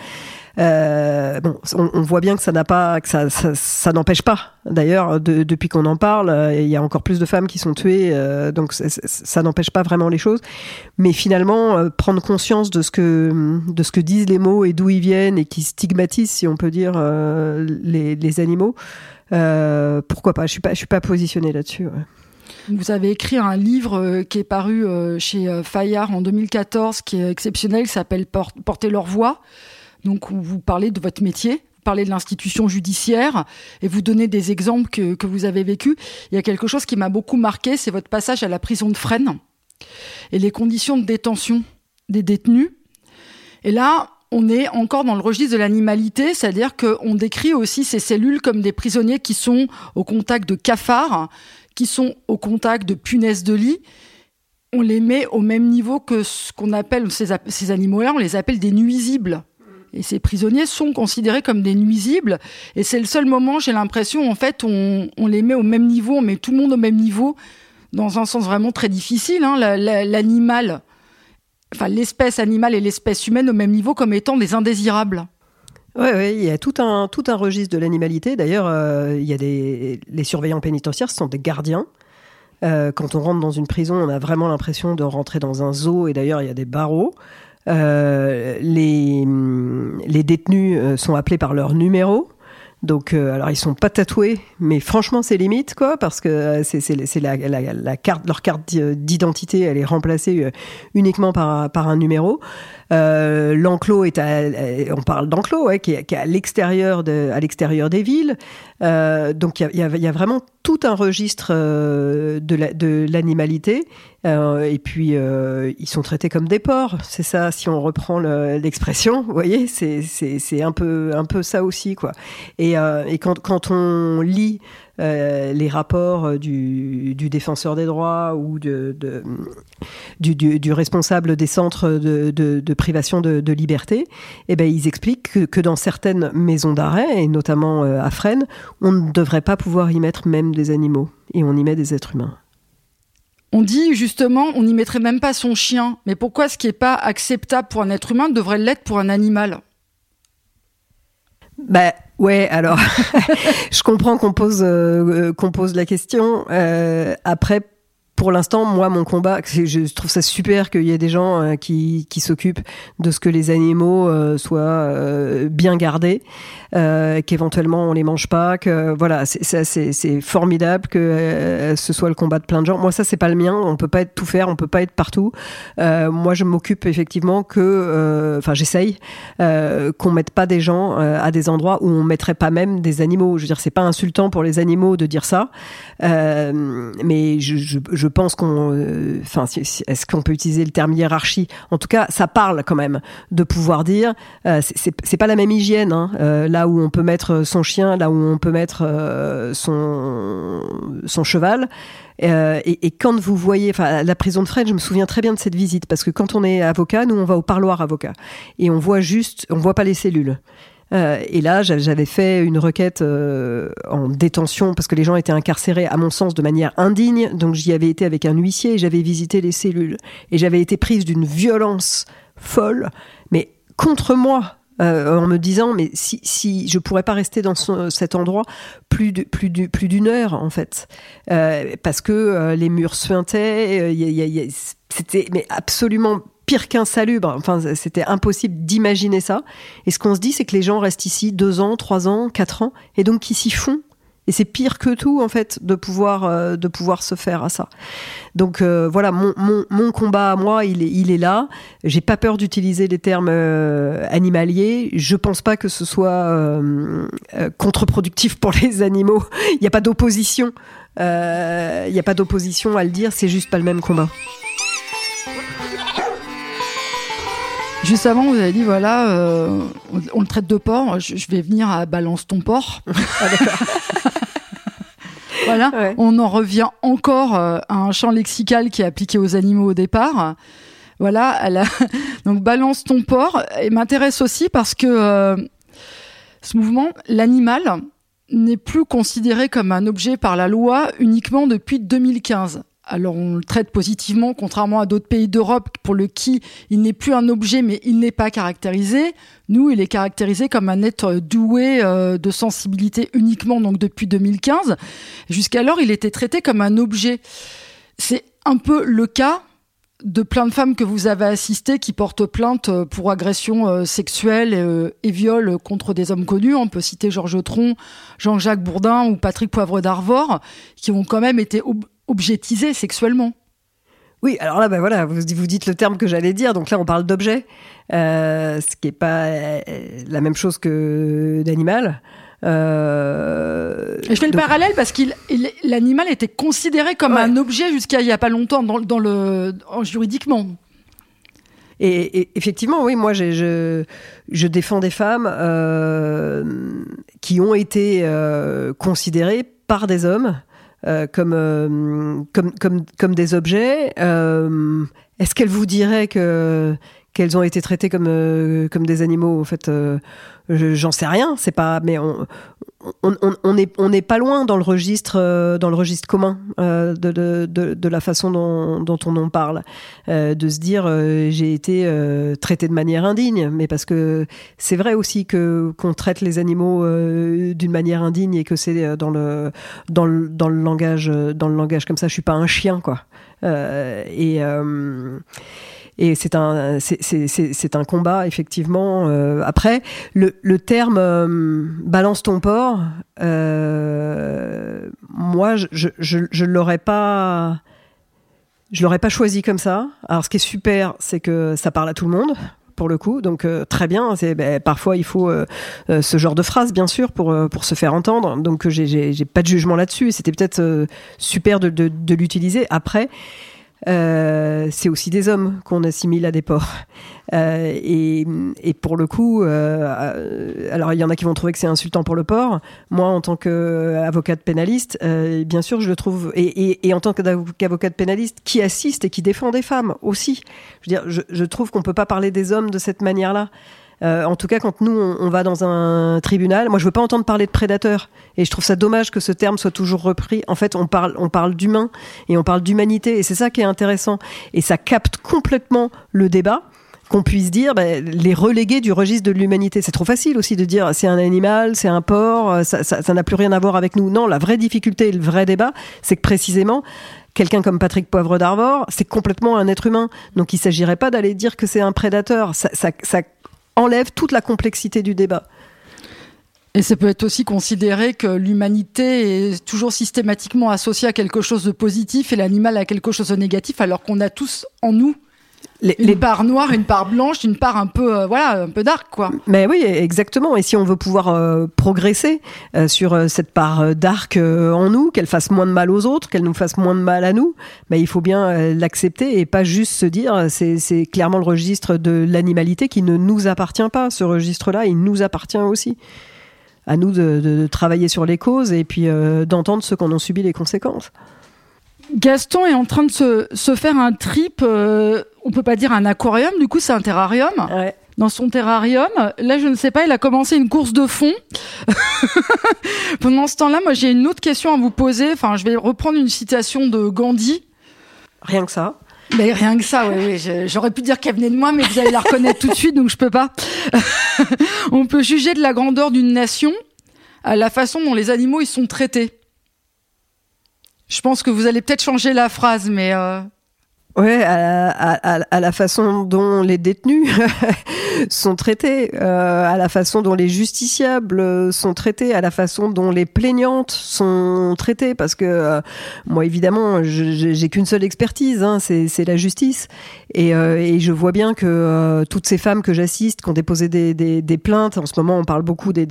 bon, on, voit bien que ça n'empêche pas. D'ailleurs, de, depuis qu'on en parle, il y a encore plus de femmes qui sont tuées euh, donc ça, n'empêche pas vraiment les choses. Mais finalement, euh, prendre conscience de ce que de ce que disent les mots et d'où ils viennent et qui stigmatisent, si on peut dire, euh, les, animaux, pourquoi pas? Je suis pas je suis pas positionnée là-dessus. Vous avez écrit un livre qui est paru chez Fayard en 2014, qui est exceptionnel, qui s'appelle Porter leur voix. Donc, vous parlez de votre métier, parler de l'institution judiciaire et vous donner des exemples que, vous avez vécus. Il y a quelque chose qui m'a beaucoup marqué, c'est votre passage à la prison de Fresnes et les conditions de détention des détenus. Et là, on est encore dans le registre de l'animalité, c'est-à-dire qu'on décrit aussi ces cellules comme des prisonniers qui sont au contact de cafards, qui sont au contact de punaises de lit. On les met au même niveau que ce qu'on appelle ces, ces animaux-là, on les appelle des nuisibles. Et ces prisonniers sont considérés comme des nuisibles. Et c'est le seul moment, j'ai l'impression, en fait, on, les met au même niveau, on met tout le monde au même niveau, dans un sens vraiment très difficile. Hein, L'animal, enfin l'espèce animale et l'espèce humaine au même niveau comme étant des indésirables. Oui, ouais, il y a tout un, tout un registre de l'animalité. D'ailleurs, euh, il y a des, les surveillants pénitentiaires, ce sont des gardiens. Euh, quand on rentre dans une prison, on a vraiment l'impression de rentrer dans un zoo, et d'ailleurs, il y a des barreaux. Euh, les, détenus euh, sont appelés par leur numéro. Donc, euh, alors ils sont pas tatoués, mais franchement c'est limite quoi, parce que c'est la, carte, leur carte d'identité, elle est remplacée uniquement par, un numéro. Euh, L'enclos est à, on parle d'enclos, qui, est, à l'extérieur de, à l'extérieur des villes. Euh, donc il y a, vraiment tout un registre euh, de l'animalité. Euh, et puis euh, ils sont traités comme des porcs. C'est ça, si on reprend l'expression. vous voyez, c'est un peu un peu ça aussi quoi. Et, et quand, quand on lit euh, les rapports euh, du, défenseur des droits ou de, du, responsable des centres de, privation de, liberté, eh ben, ils expliquent que, dans certaines maisons d'arrêt, et notamment euh, à Fresnes, on ne devrait pas pouvoir y mettre même des animaux, et on y met des êtres humains. On dit justement, on n'y mettrait même pas son chien. Mais pourquoi ce qui n'est pas acceptable pour un être humain devrait l'être pour un animal? Bah, Ouais, alors je comprends qu'on pose euh, qu'on pose la question. Euh, après, pour l'instant, moi, mon combat, je trouve ça super qu'il y ait des gens euh, qui, qui s'occupent de ce que les animaux euh, soient euh, bien gardés, qu'éventuellement on les mange pas, que voilà, c'est formidable que ce soit le combat de plein de gens. Moi, ça, c'est pas le mien. On peut pas être tout faire, on peut pas être partout. moi, je m'occupe effectivement que, enfin, j'essaye qu'on mette pas des gens à des endroits où on mettrait pas même des animaux. Je veux dire, c'est pas insultant pour les animaux de dire ça, mais je, je, je pense qu'on, euh, enfin, est-ce qu'on peut utiliser le terme hiérarchie? En tout cas, ça parle quand même de pouvoir dire, euh, c'est pas la même hygiène. Hein, euh, là où on peut mettre son chien, là où on peut mettre son cheval. Et, et, quand vous voyez, enfin, la prison de Fresnes, je me souviens très bien de cette visite parce que quand on est avocat, nous on va au parloir avocat et on voit juste, on voit pas les cellules. Euh, et là, j'avais fait une requête euh, en détention parce que les gens étaient incarcérés, à mon sens, de manière indigne. Donc j'y avais été avec un huissier et j'avais visité les cellules. Et j'avais été prise d'une violence folle, mais contre moi. Euh, en me disant mais si, si je pourrais pas rester dans cet endroit plus d'une heure en fait parce que les murs suintaient c'était mais absolument pire qu'insalubre. Enfin, c'était impossible d'imaginer ça. Et ce qu'on se dit, c'est que les gens restent ici deux ans, trois ans, quatre ans, et donc qui s'y font. Et c'est pire que tout, en fait, de pouvoir, euh, de pouvoir se faire à ça. Donc euh, voilà, mon, mon, combat à moi, il est, il est là. J'ai pas peur d'utiliser les termes euh, animaliers. Je pense pas que ce soit contre-productif pour les animaux. Il n'y a pas d'opposition. Il n'y a pas d'opposition à le dire. C'est juste pas le même combat. Juste avant, vous avez dit voilà, euh, on, le traite de porc. Je, vais venir à balance ton porc. Ah, voilà, on en revient encore euh, à un champ lexical qui est appliqué aux animaux au départ. Voilà, donc balance ton porc. Et m'intéresse aussi parce que euh, ce mouvement, l'animal n'est plus considéré comme un objet par la loi uniquement depuis 2015. Alors on le traite positivement, contrairement à d'autres pays d'Europe pour le qui il n'est plus un objet mais il n'est pas caractérisé. Nous, il est caractérisé comme un être doué euh, de sensibilité uniquement donc depuis 2015. Jusqu'alors, il était traité comme un objet. C'est un peu le cas de plein de femmes que vous avez assistées qui portent plainte euh, pour agression euh, sexuelle et, viol contre des hommes connus. On peut citer Georges Tron, Jean-Jacques Bourdin ou Patrick Poivre d'Arvor, qui ont quand même été objetisé sexuellement. Oui, alors là, ben voilà, vous, vous dites le terme que j'allais dire. Donc là, on parle d'objet, euh, ce qui n'est pas euh, la même chose que d'animal. Euh, je fais le parallèle parce qu'il l'animal était considéré comme un objet jusqu'à il y a pas longtemps dans, dans le juridiquement. Et, effectivement, oui, moi, je, je défends des femmes qui ont été considérées par des hommes euh, comme, euh, comme, comme, comme des objets. Euh, est-ce qu'elle vous dirait que qu'elles ont été traitées comme comme des animaux? En fait, j'en sais rien. C'est pas, mais on, on, est, on n'est pas loin dans le registre, euh, dans le registre commun euh, de, de, de, la façon dont, dont on en parle, euh, de se dire j'ai été traité de manière indigne, mais parce que c'est vrai aussi que qu'on traite les animaux d'une manière indigne et que c'est dans le, dans le dans le langage dans le langage comme ça. Je suis pas un chien quoi. et et c'est un, c'est un combat, effectivement. Euh, après, le, le terme euh, balance ton porc, euh, moi, je, je, je, je l'aurais pas. Je l'aurais pas choisi comme ça. Alors, ce qui est super, c'est que ça parle à tout le monde pour le coup. Donc très bien. C'est ben, parfois il faut ce genre de phrase bien sûr pour pour se faire entendre. Donc j'ai pas de jugement là-dessus. C'était peut-être super de, de l'utiliser. Après, euh, c'est aussi des hommes qu'on assimile à des porcs. Euh, et, pour le coup, euh, alors il y en a qui vont trouver que c'est insultant pour le porc. Moi, en tant qu'avocate pénaliste, bien sûr, je le trouve. Et, en tant qu'avocate pénaliste, qui assiste et qui défend des femmes aussi. Je veux dire, je, je trouve qu'on peut pas parler des hommes de cette manière-là. Euh, en tout cas, quand nous, on, va dans un tribunal, moi, je veux pas entendre parler de prédateur. Et je trouve ça dommage que ce terme soit toujours repris. En fait, on parle, on parle d'humain et on parle d'humanité. Et c'est ça qui est intéressant. Et ça capte complètement le débat qu'on puisse dire ben, les reléguer du registre de l'humanité. C'est trop facile aussi de dire c'est un animal, c'est un porc, ça n'a plus rien à voir avec nous. Non, la vraie difficulté, le vrai débat, c'est que précisément, quelqu'un comme Patrick Poivre d'Arvor, c'est complètement un être humain. Donc il s'agirait pas d'aller dire que c'est un prédateur. Ça, ça, ça enlève toute la complexité du débat. Et ça peut être aussi considéré que l'humanité est toujours systématiquement associée à quelque chose de positif et l'animal à quelque chose de négatif, alors qu'on a tous en nous les, les, parts noires, une part blanche, une part un peu, euh, voilà, un peu dark, quoi. Mais oui, exactement. Et si on veut pouvoir euh, progresser euh, sur cette part dark en nous, qu'elle fasse moins de mal aux autres, qu'elle nous fasse moins de mal à nous, mais il faut bien l'accepter et pas juste se dire, c'est clairement le registre de l'animalité qui ne nous appartient pas. Ce registre-là, il nous appartient aussi. À nous de, de, travailler sur les causes et puis d'entendre ceux qui en ont subi les conséquences. Gaston est en train de se, se faire un trip, euh, on peut pas dire un aquarium, du coup c'est un terrarium. Dans son terrarium, là je ne sais pas, il a commencé une course de fond. Pendant ce temps-là, moi j'ai une autre question à vous poser. Enfin, je vais reprendre une citation de Gandhi. Rien que ça. Mais rien que ça, oui, oui. J'aurais pu dire qu'elle venait de moi, mais vous allez la reconnaître tout de suite, donc je peux pas. on peut juger de la grandeur d'une nation à la façon dont les animaux ils sont traités. Je pense que vous allez peut-être changer la phrase, mais. Euh... Ouais, à, la façon dont les détenus sont traités, euh, à la façon dont les justiciables sont traités, à la façon dont les plaignantes sont traitées, parce que euh, moi évidemment, j'ai qu'une seule expertise, hein, c'est la justice, Et, et, je vois bien que toutes ces femmes que j'assiste, qui ont déposé des, plaintes, en ce moment on parle beaucoup des,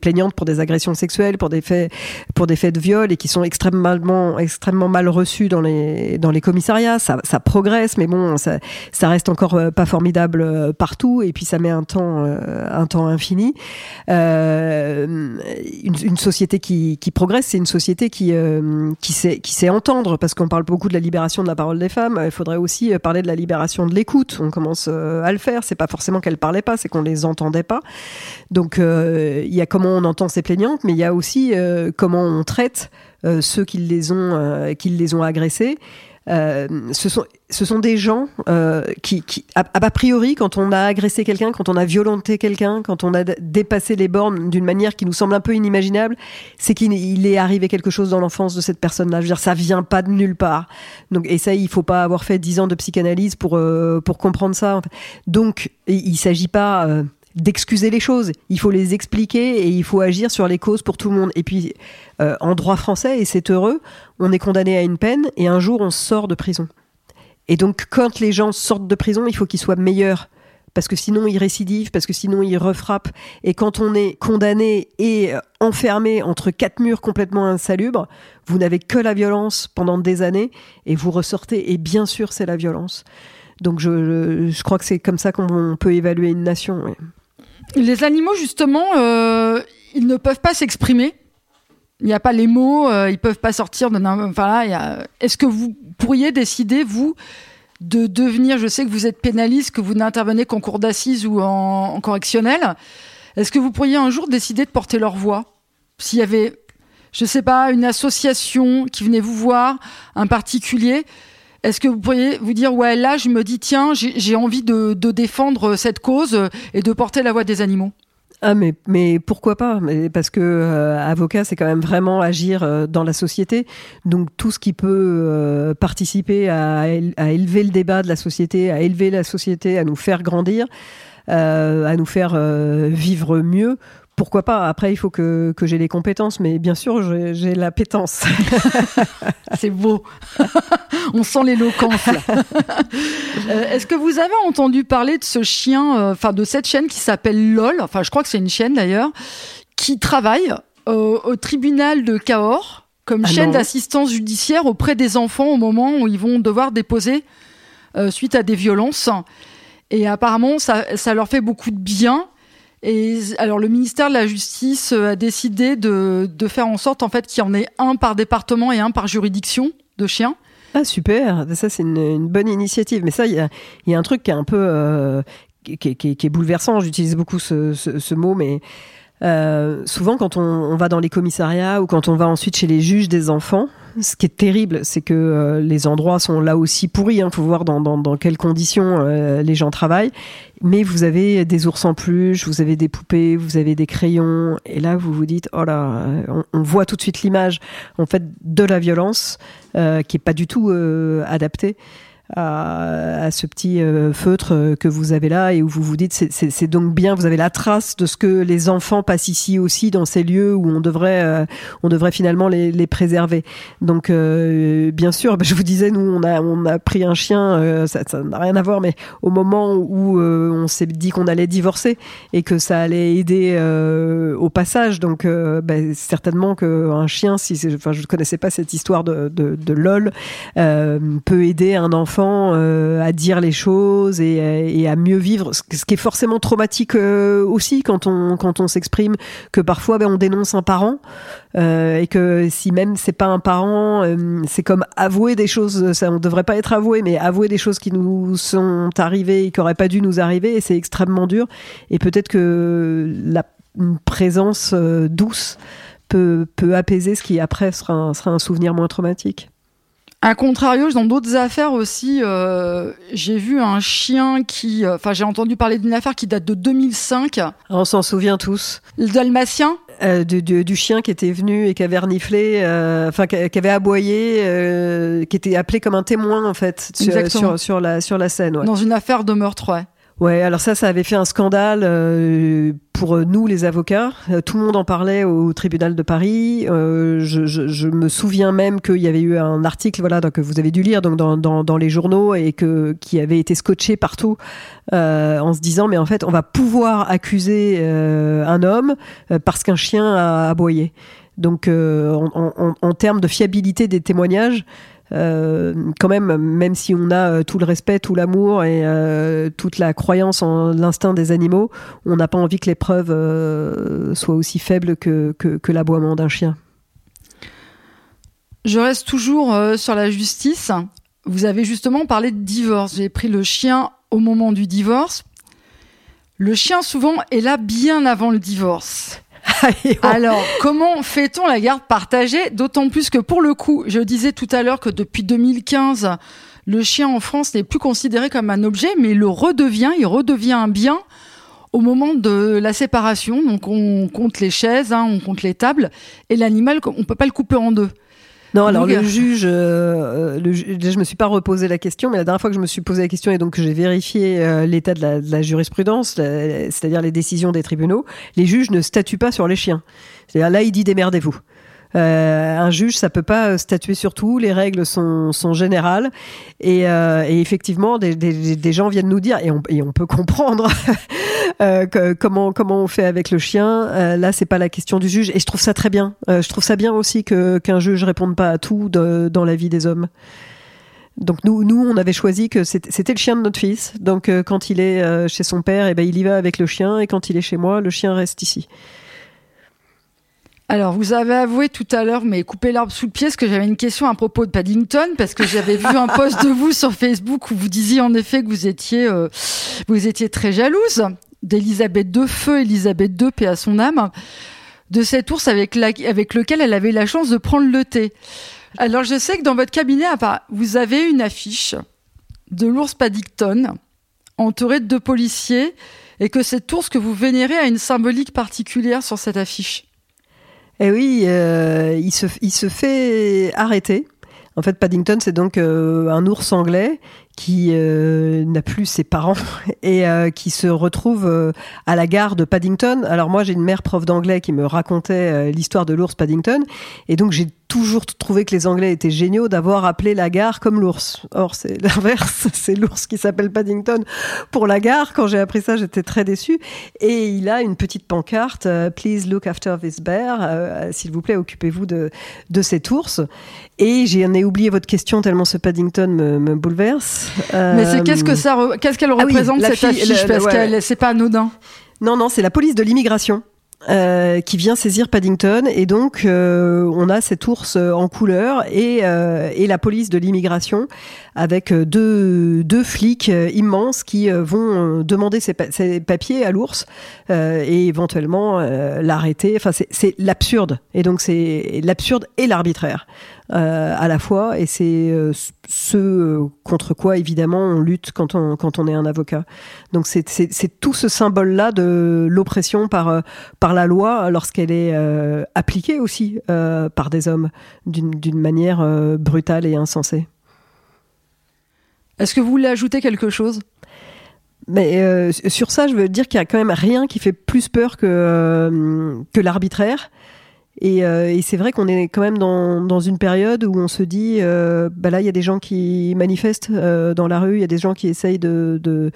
plaignantes pour des agressions sexuelles, pour des faits, de viol, et qui sont extrêmement, mal reçues dans les, commissariats. Ça, progresse, mais bon, ça, ça reste encore pas formidable partout, et puis ça met un temps, infini. Euh, une, société qui, progresse, c'est une société qui, euh, sait, qui sait entendre, parce qu'on parle beaucoup de la libération de la parole des femmes. Il faudrait aussi euh, parler de la libération de l'écoute. On commence à le faire. C'est pas forcément qu'elles parlaient pas, c'est qu'on les entendait pas. Donc il y a comment on entend ces plaignantes, mais il y a aussi comment on traite ceux qui les ont, qui les ont agressés euh, ce, sont, ce sont des gens euh, qui, qui a, priori, quand on a agressé quelqu'un, quand on a violenté quelqu'un, quand on a dépassé les bornes d'une manière qui nous semble un peu inimaginable, c'est qu'il est arrivé quelque chose dans l'enfance de cette personne-là. Je veux dire, ça vient pas de nulle part. Donc, et ça, il faut pas avoir fait dix ans de psychanalyse pour euh, pour comprendre ça. Donc, il s'agit pas euh, d'excuser les choses. Il faut les expliquer et il faut agir sur les causes pour tout le monde. Et puis, euh, en droit français, et c'est heureux, on est condamné à une peine et un jour on sort de prison. Et donc, quand les gens sortent de prison, il faut qu'ils soient meilleurs. Parce que sinon ils récidivent, parce que sinon ils refrappent. Et quand on est condamné et euh, enfermé entre quatre murs complètement insalubres, vous n'avez que la violence pendant des années et vous ressortez. Et bien sûr, c'est la violence. Donc je, je, crois que c'est comme ça qu'on peut évaluer une nation. Les animaux, justement, euh, ils ne peuvent pas s'exprimer. Il n'y a pas les mots, euh, ils peuvent pas sortir de. Enfin, Est-ce que vous pourriez décider, vous, de devenir, je sais que vous êtes pénaliste, que vous n'intervenez qu'en cour d'assises ou en, correctionnel, est-ce que vous pourriez un jour décider de porter leur voix? S'il y avait, je sais pas, une association qui venait vous voir, un particulier, est-ce que vous pourriez vous dire, ouais, là, je me dis, tiens, j'ai envie de, défendre cette cause et de porter la voix des animaux. Ah mais pourquoi pas? Parce que euh, avocat c'est quand même vraiment agir euh, dans la société. Donc tout ce qui peut euh, participer à, élever le débat de la société à élever la société à nous faire grandir à nous faire vivre mieux pourquoi pas Après, il faut que, que j'ai les compétences, mais bien sûr, j'ai la pétence. C'est beau. On sent l'éloquence. euh, Est-ce que vous avez entendu parler de ce chien, euh, enfin de cette chaîne qui s'appelle LOL Enfin, je crois que c'est une chaîne d'ailleurs, qui travaille au tribunal de Cahors comme ah chaîne d'assistance judiciaire auprès des enfants au moment où ils vont devoir déposer euh, suite à des violences. Et apparemment, ça, ça leur fait beaucoup de bien. Et alors le ministère de la Justice euh, a décidé de, faire en sorte en fait qu'il y en ait un par département et un par juridiction de chiens. Ah super, ça c'est une, bonne initiative. Mais ça, il y a, un truc qui est un peu euh, qui, est bouleversant. J'utilise beaucoup ce, ce, mot, mais euh, souvent quand on, on, va dans les commissariats ou quand on va ensuite chez les juges des enfants, ce qui est terrible, c'est que euh, les endroits sont là aussi pourris. Il hein, faut voir dans, dans, dans quelles conditions euh, les gens travaillent. Mais vous avez des ours en peluche, vous avez des poupées, vous avez des crayons. Et là, vous vous dites, oh là, on, on voit tout de suite l'image en fait de la violence euh, qui est pas du tout adaptée à, ce petit euh, feutre euh, que vous avez là et où vous vous dites c'est donc bien, vous avez la trace de ce que les enfants passent ici aussi dans ces lieux où on devrait, euh, on devrait finalement les, préserver. Donc bien sûr, bah, je vous disais, nous on a, on a pris un chien, ça n'a rien à voir, mais au moment où on s'est dit qu'on allait divorcer et que ça allait aider au passage, donc bah, certainement qu'un chien, si enfin je ne connaissais pas cette histoire de LOL, peut aider un enfant euh, à dire les choses et, à mieux vivre, ce qui est forcément traumatique euh, aussi quand on quand on s'exprime, que parfois ben, on dénonce un parent euh, et que si même c'est pas un parent, c'est comme avouer des choses, ça on devrait pas être avoué, mais avouer des choses qui nous sont arrivées et qui auraient pas dû nous arriver, et c'est extrêmement dur. Et peut-être que la présence douce peut, peut apaiser ce qui après sera sera un souvenir moins traumatique. A contrario, dans d'autres affaires aussi, euh, j'ai vu un chien qui, euh, enfin, j'ai entendu parler d'une affaire qui date de 2005. On s'en souvient tous. Le dalmatien. Euh, du, du, du, chien qui était venu et qui avait reniflé, euh, enfin qui avait aboyé, euh, qui était appelé comme un témoin en fait sur, sur, sur, la sur la scène. Ouais. Dans une affaire de meurtre, ouais. Ouais, alors ça, ça avait fait un scandale pour nous les avocats. tout le monde en parlait au tribunal de Paris. Je, me souviens même qu'il y avait eu un article, voilà, que vous avez dû lire, donc dans, les journaux et que qui avait été scotché partout en se disant, mais en fait, on va pouvoir accuser un homme parce qu'un chien a aboyé. Donc, en, termes de fiabilité des témoignages, euh, quand même, même si on a euh, tout le respect, tout l'amour et euh, toute la croyance en l'instinct des animaux, on n'a pas envie que les preuves soient aussi faibles que, que, l'aboiement d'un chien. Je reste toujours sur la justice. Vous avez justement parlé de divorce. J'ai pris le chien au moment du divorce. Le chien, souvent, est là bien avant le divorce. Alors, comment fait-on la garde partagée? D'autant plus que pour le coup, je disais tout à l'heure que depuis 2015, le chien en France n'est plus considéré comme un objet, mais il le redevient, il redevient un bien au moment de la séparation. Donc on compte les chaises, hein, on compte les tables, et l'animal, on peut pas le couper en deux. Non, alors le juge, euh, le, je me suis pas reposé la question, mais la dernière fois que je me suis posé la question et donc que j'ai vérifié euh, l'état de la, de la, jurisprudence, c'est-à-dire les décisions des tribunaux, les juges ne statuent pas sur les chiens. C'est-à-dire là, il dit démerdez-vous. Euh, un juge, ça peut pas statuer sur tout. Les règles sont, sont générales. Et, euh, effectivement, des, des, gens viennent nous dire, et on, peut comprendre euh, comment, comment on fait avec le chien. Euh, là, c'est pas la question du juge. Et je trouve ça très bien. Euh, je trouve ça bien aussi que qu'un juge réponde pas à tout dans la vie des hommes. Donc nous, nous, on avait choisi que c'était le chien de notre fils. Donc quand il est chez son père, et eh ben il y va avec le chien, et quand il est chez moi, le chien reste ici. Alors, vous avez avoué tout à l'heure, mais coupez l'arbre sous le pied, parce que j'avais une question à propos de Paddington, parce que j'avais vu un post de vous sur Facebook où vous disiez en effet que vous étiez, euh, vous étiez très jalouse d'Elisabeth II, feu Elisabeth II, paix à son âme, de cet ours avec, avec lequel elle avait la chance de prendre le thé. Alors, je sais que dans votre cabinet, vous avez une affiche de l'ours Paddington, entouré de deux policiers, et que cet ours que vous vénérez a une symbolique particulière sur cette affiche. Eh oui, euh, il, se, il se fait arrêter. En fait, Paddington, c'est donc euh, un ours anglais qui euh, n'a plus ses parents et qui se retrouve à la gare de Paddington. Alors moi, j'ai une mère prof d'anglais qui me racontait l'histoire de l'ours Paddington, et donc j'ai toujours trouvé que les Anglais étaient géniaux d'avoir appelé la gare comme l'ours. Or, c'est l'inverse, c'est l'ours qui s'appelle Paddington pour la gare. Quand j'ai appris ça, j'étais très déçue. Et il a une petite pancarte, euh, Please look after this bear. Euh, s'il vous plaît, occupez-vous de, de cet ours. Et j'en ai oublié votre question tellement ce Paddington me, me bouleverse. Mais c'est qu'est-ce que ça, qu'est-ce qu'elle ah représente cette affiche? Parce que c'est pas anodin. Non, non, c'est la police de l'immigration. Euh, qui vient saisir Paddington et donc euh, on a cet ours en couleur et, euh, et la police de l'immigration avec deux, deux flics immenses qui vont demander ses, ses papiers à l'ours et éventuellement l'arrêter. Enfin c'est l'absurde et donc c'est l'absurde et l'arbitraire. Euh, à la fois, et c'est euh, ce euh, contre quoi évidemment on lutte quand on, quand on est un avocat. Donc c'est tout ce symbole-là de l'oppression par, par la loi lorsqu'elle est appliquée aussi par des hommes d'une manière brutale et insensée. Est-ce que vous voulez ajouter quelque chose? Mais sur ça, je veux dire qu'il y a quand même rien qui fait plus peur que, que l'arbitraire. Euh, et, c'est vrai qu'on est quand même dans, dans, une période où on se dit, euh, bah là, il y a des gens qui manifestent euh, dans la rue, il y a des gens qui essayent de, de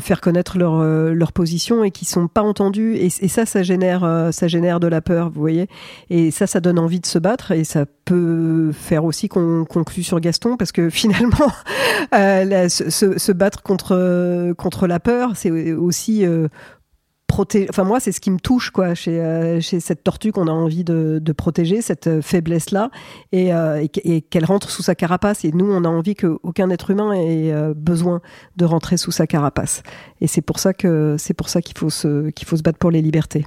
faire connaître leur, leur position et qui sont pas entendus. Et, et ça, ça génère, ça génère de la peur, vous voyez. Et ça, ça donne envie de se battre. Et ça peut faire aussi qu'on conclue sur Gaston, parce que finalement, se, se, battre contre contre la peur, c'est aussi Enfin, moi, c'est ce qui me touche, quoi, chez, euh, chez cette tortue qu'on a envie de, de protéger, cette euh, faiblesse-là, et, euh, et, qu'elle rentre sous sa carapace. Et nous, on a envie qu'aucun être humain ait besoin de rentrer sous sa carapace. Et c'est pour ça que c'est pour ça qu'il faut se qu'il faut se battre pour les libertés.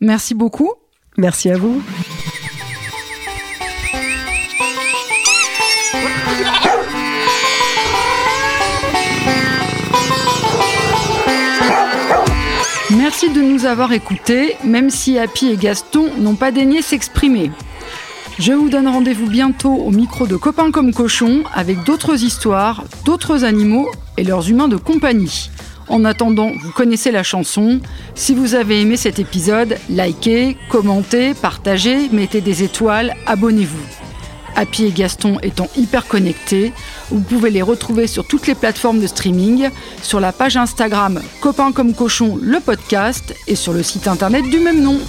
Merci beaucoup. Merci à vous. Merci de nous avoir écoutés, même si Happy et Gaston n'ont pas daigné s'exprimer. Je vous donne rendez-vous bientôt au micro de Copains comme Cochons avec d'autres histoires, d'autres animaux et leurs humains de compagnie. En attendant, vous connaissez la chanson. Si vous avez aimé cet épisode, likez, commentez, partagez, mettez des étoiles, abonnez-vous. Happy et Gaston étant hyper connectés, vous pouvez les retrouver sur toutes les plateformes de streaming, sur la page Instagram Copain comme cochon le podcast. Et sur le site internet du même nom.